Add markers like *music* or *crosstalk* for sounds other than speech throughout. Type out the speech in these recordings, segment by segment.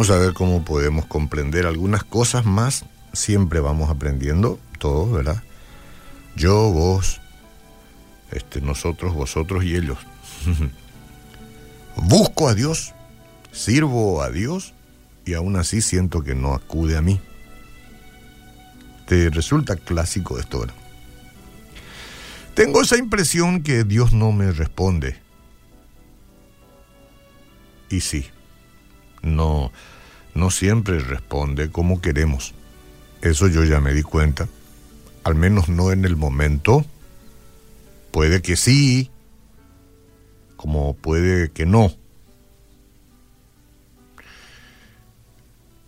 Vamos a ver cómo podemos comprender algunas cosas más. Siempre vamos aprendiendo todos, ¿verdad? Yo, vos, este, nosotros, vosotros y ellos. *laughs* Busco a Dios, sirvo a Dios y aún así siento que no acude a mí. Te resulta clásico esto, ¿verdad? Tengo esa impresión que Dios no me responde. Y sí, no, no siempre responde como queremos. Eso yo ya me di cuenta. Al menos no en el momento. Puede que sí, como puede que no.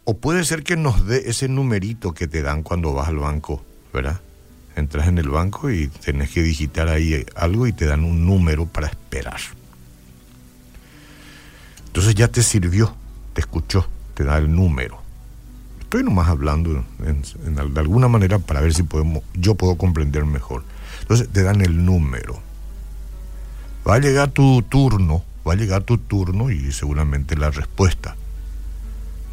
O puede ser que nos dé ese numerito que te dan cuando vas al banco, ¿verdad? Entras en el banco y tenés que digitar ahí algo y te dan un número para esperar. Entonces ya te sirvió, te escuchó, te da el número. Estoy nomás hablando de alguna manera para ver si podemos, yo puedo comprender mejor. Entonces te dan el número. Va a llegar tu turno, va a llegar tu turno y seguramente la respuesta.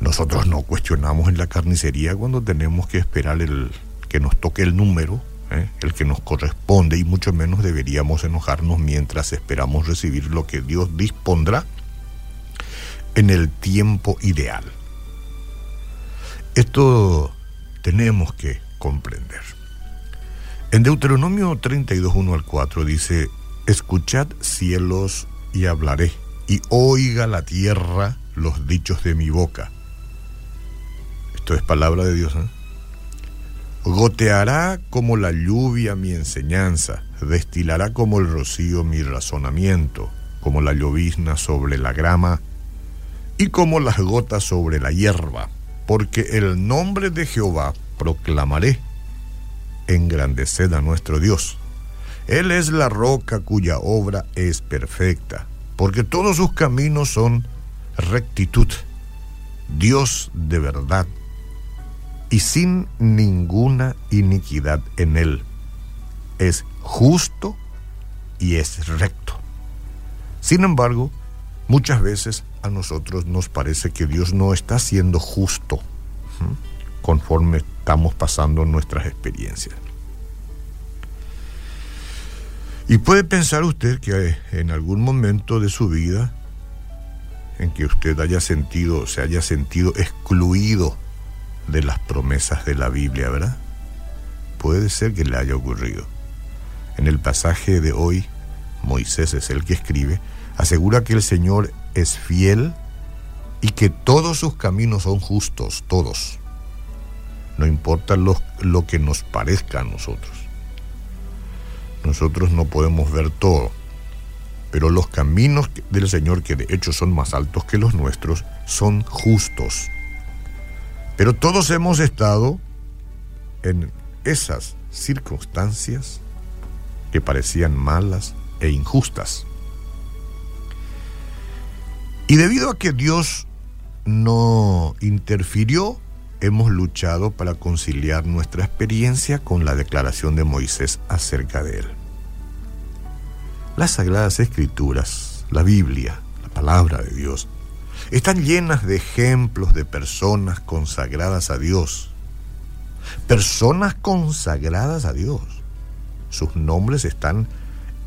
Nosotros no cuestionamos en la carnicería cuando tenemos que esperar el que nos toque el número, ¿eh? el que nos corresponde, y mucho menos deberíamos enojarnos mientras esperamos recibir lo que Dios dispondrá en el tiempo ideal. Esto tenemos que comprender. En Deuteronomio 32, 1 al 4 dice, Escuchad cielos y hablaré, y oiga la tierra los dichos de mi boca esto es palabra de Dios. ¿eh? Goteará como la lluvia mi enseñanza, destilará como el rocío mi razonamiento, como la llovizna sobre la grama y como las gotas sobre la hierba, porque el nombre de Jehová proclamaré. Engrandeced a nuestro Dios. Él es la roca cuya obra es perfecta, porque todos sus caminos son rectitud. Dios de verdad y sin ninguna iniquidad en él. Es justo y es recto. Sin embargo, muchas veces a nosotros nos parece que Dios no está siendo justo conforme estamos pasando nuestras experiencias. Y puede pensar usted que en algún momento de su vida en que usted haya sentido, se haya sentido excluido de las promesas de la Biblia, ¿verdad? Puede ser que le haya ocurrido. En el pasaje de hoy, Moisés es el que escribe, asegura que el Señor es fiel y que todos sus caminos son justos, todos. No importa lo, lo que nos parezca a nosotros. Nosotros no podemos ver todo, pero los caminos del Señor, que de hecho son más altos que los nuestros, son justos. Pero todos hemos estado en esas circunstancias que parecían malas e injustas. Y debido a que Dios no interfirió, hemos luchado para conciliar nuestra experiencia con la declaración de Moisés acerca de él. Las sagradas escrituras, la Biblia, la palabra de Dios, están llenas de ejemplos de personas consagradas a Dios. Personas consagradas a Dios. Sus nombres están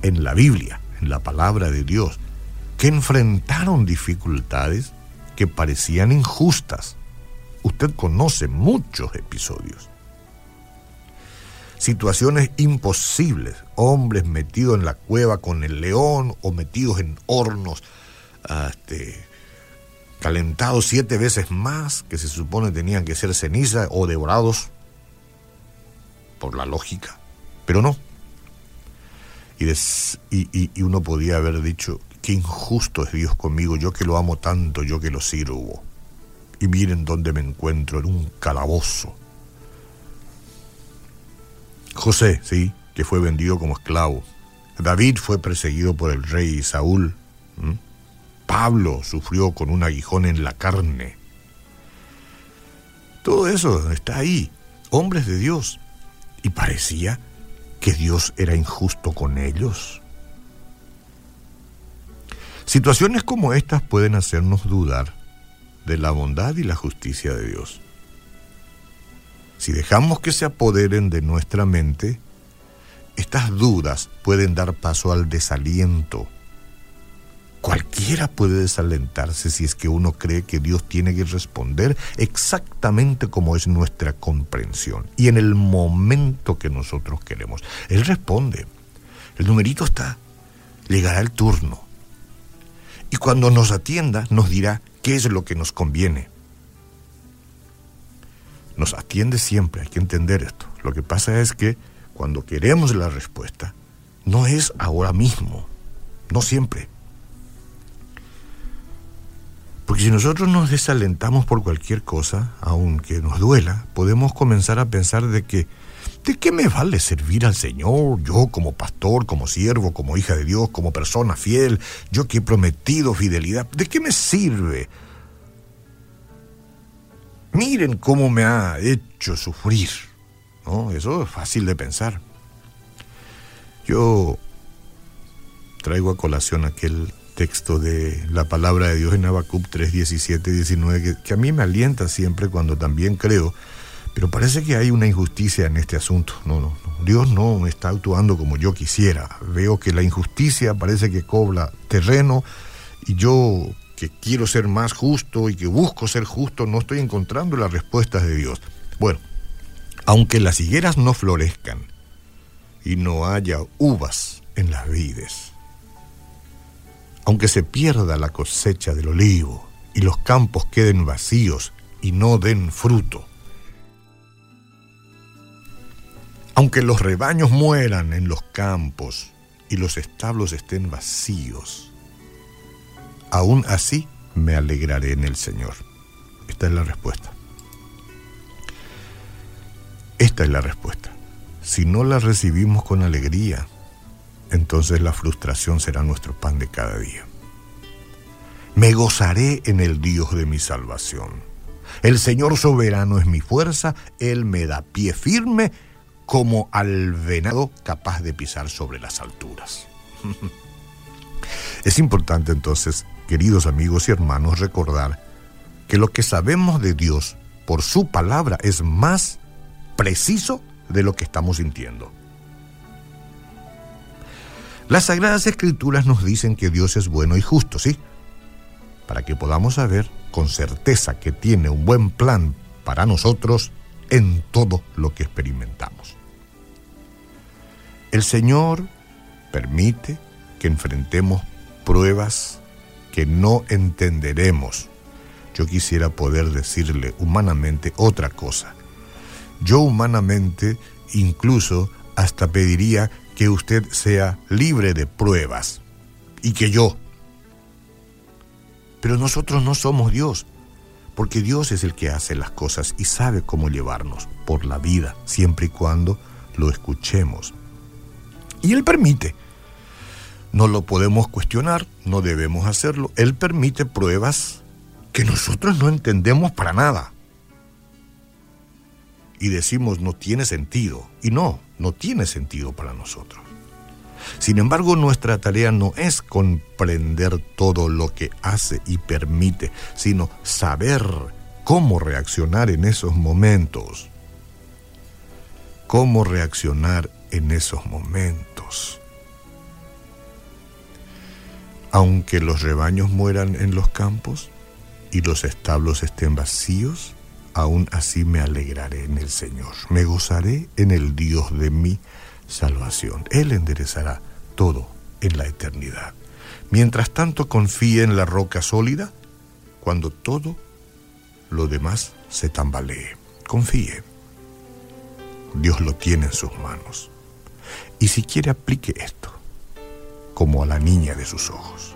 en la Biblia, en la palabra de Dios, que enfrentaron dificultades que parecían injustas. Usted conoce muchos episodios. Situaciones imposibles, hombres metidos en la cueva con el león o metidos en hornos, este, calentados siete veces más, que se supone tenían que ser ceniza o devorados por la lógica, pero no. Y, y, uno podía haber dicho, qué injusto es Dios conmigo, yo que lo amo tanto, yo que lo sirvo. Y miren dónde me encuentro, en un calabozo. José, sí, que fue vendido como esclavo. David fue perseguido por el rey Saúl. Pablo sufrió con un aguijón en la carne. Todo eso está ahí, hombres de Dios. Y parecía que Dios era injusto con ellos. Situaciones como estas pueden hacernos dudar de la bondad y la justicia de Dios. Si dejamos que se apoderen de nuestra mente, estas dudas pueden dar paso al desaliento. Cualquiera puede desalentarse si es que uno cree que Dios tiene que responder exactamente como es nuestra comprensión y en el momento que nosotros queremos. Él responde. El numerito está. Llegará el turno. Y cuando nos atienda nos dirá qué es lo que nos conviene. Nos atiende siempre, hay que entender esto. Lo que pasa es que cuando queremos la respuesta, no es ahora mismo, no siempre. Porque si nosotros nos desalentamos por cualquier cosa, aunque nos duela, podemos comenzar a pensar de que, ¿de qué me vale servir al Señor? Yo como pastor, como siervo, como hija de Dios, como persona fiel, yo que he prometido fidelidad, ¿de qué me sirve? Miren cómo me ha hecho sufrir. ¿no? Eso es fácil de pensar. Yo traigo a colación aquel texto de la palabra de Dios en Habacuc 3, 17, 19, que, que, a mí me alienta siempre cuando también creo, pero parece que hay una injusticia en este asunto. No, no, no, Dios no está actuando como yo quisiera. Veo que la injusticia parece que cobra terreno y yo que quiero ser más justo y que busco ser justo, no estoy encontrando las respuestas de Dios. Bueno, aunque las higueras no florezcan y no haya uvas en las vides, aunque se pierda la cosecha del olivo y los campos queden vacíos y no den fruto, aunque los rebaños mueran en los campos y los establos estén vacíos, aún así me alegraré en el Señor. Esta es la respuesta. Esta es la respuesta. Si no la recibimos con alegría, entonces la frustración será nuestro pan de cada día. Me gozaré en el Dios de mi salvación. El Señor soberano es mi fuerza, Él me da pie firme como al venado capaz de pisar sobre las alturas. *laughs* es importante entonces, queridos amigos y hermanos, recordar que lo que sabemos de Dios por su palabra es más preciso de lo que estamos sintiendo. Las Sagradas Escrituras nos dicen que Dios es bueno y justo, ¿sí? Para que podamos saber con certeza que tiene un buen plan para nosotros en todo lo que experimentamos. El Señor permite que enfrentemos pruebas que no entenderemos. Yo quisiera poder decirle humanamente otra cosa yo humanamente incluso hasta pediría que usted sea libre de pruebas y que yo. Pero nosotros no somos Dios, porque Dios es el que hace las cosas y sabe cómo llevarnos por la vida, siempre y cuando lo escuchemos. Y Él permite. No lo podemos cuestionar, no debemos hacerlo. Él permite pruebas que nosotros no entendemos para nada y decimos no tiene sentido. Y no, no tiene sentido para nosotros. Sin embargo, nuestra tarea no es comprender todo lo que hace y permite, sino saber cómo reaccionar en esos momentos. Cómo reaccionar en esos momentos. Aunque los rebaños mueran en los campos y los establos estén vacíos, aún así me alegraré en el Señor, me gozaré en el Dios de mi salvación. Él enderezará todo en la eternidad. Mientras tanto confíe en la roca sólida, cuando todo lo demás se tambalee. Confíe. Dios lo tiene en sus manos. Y si quiere aplique esto, como a la niña de sus ojos.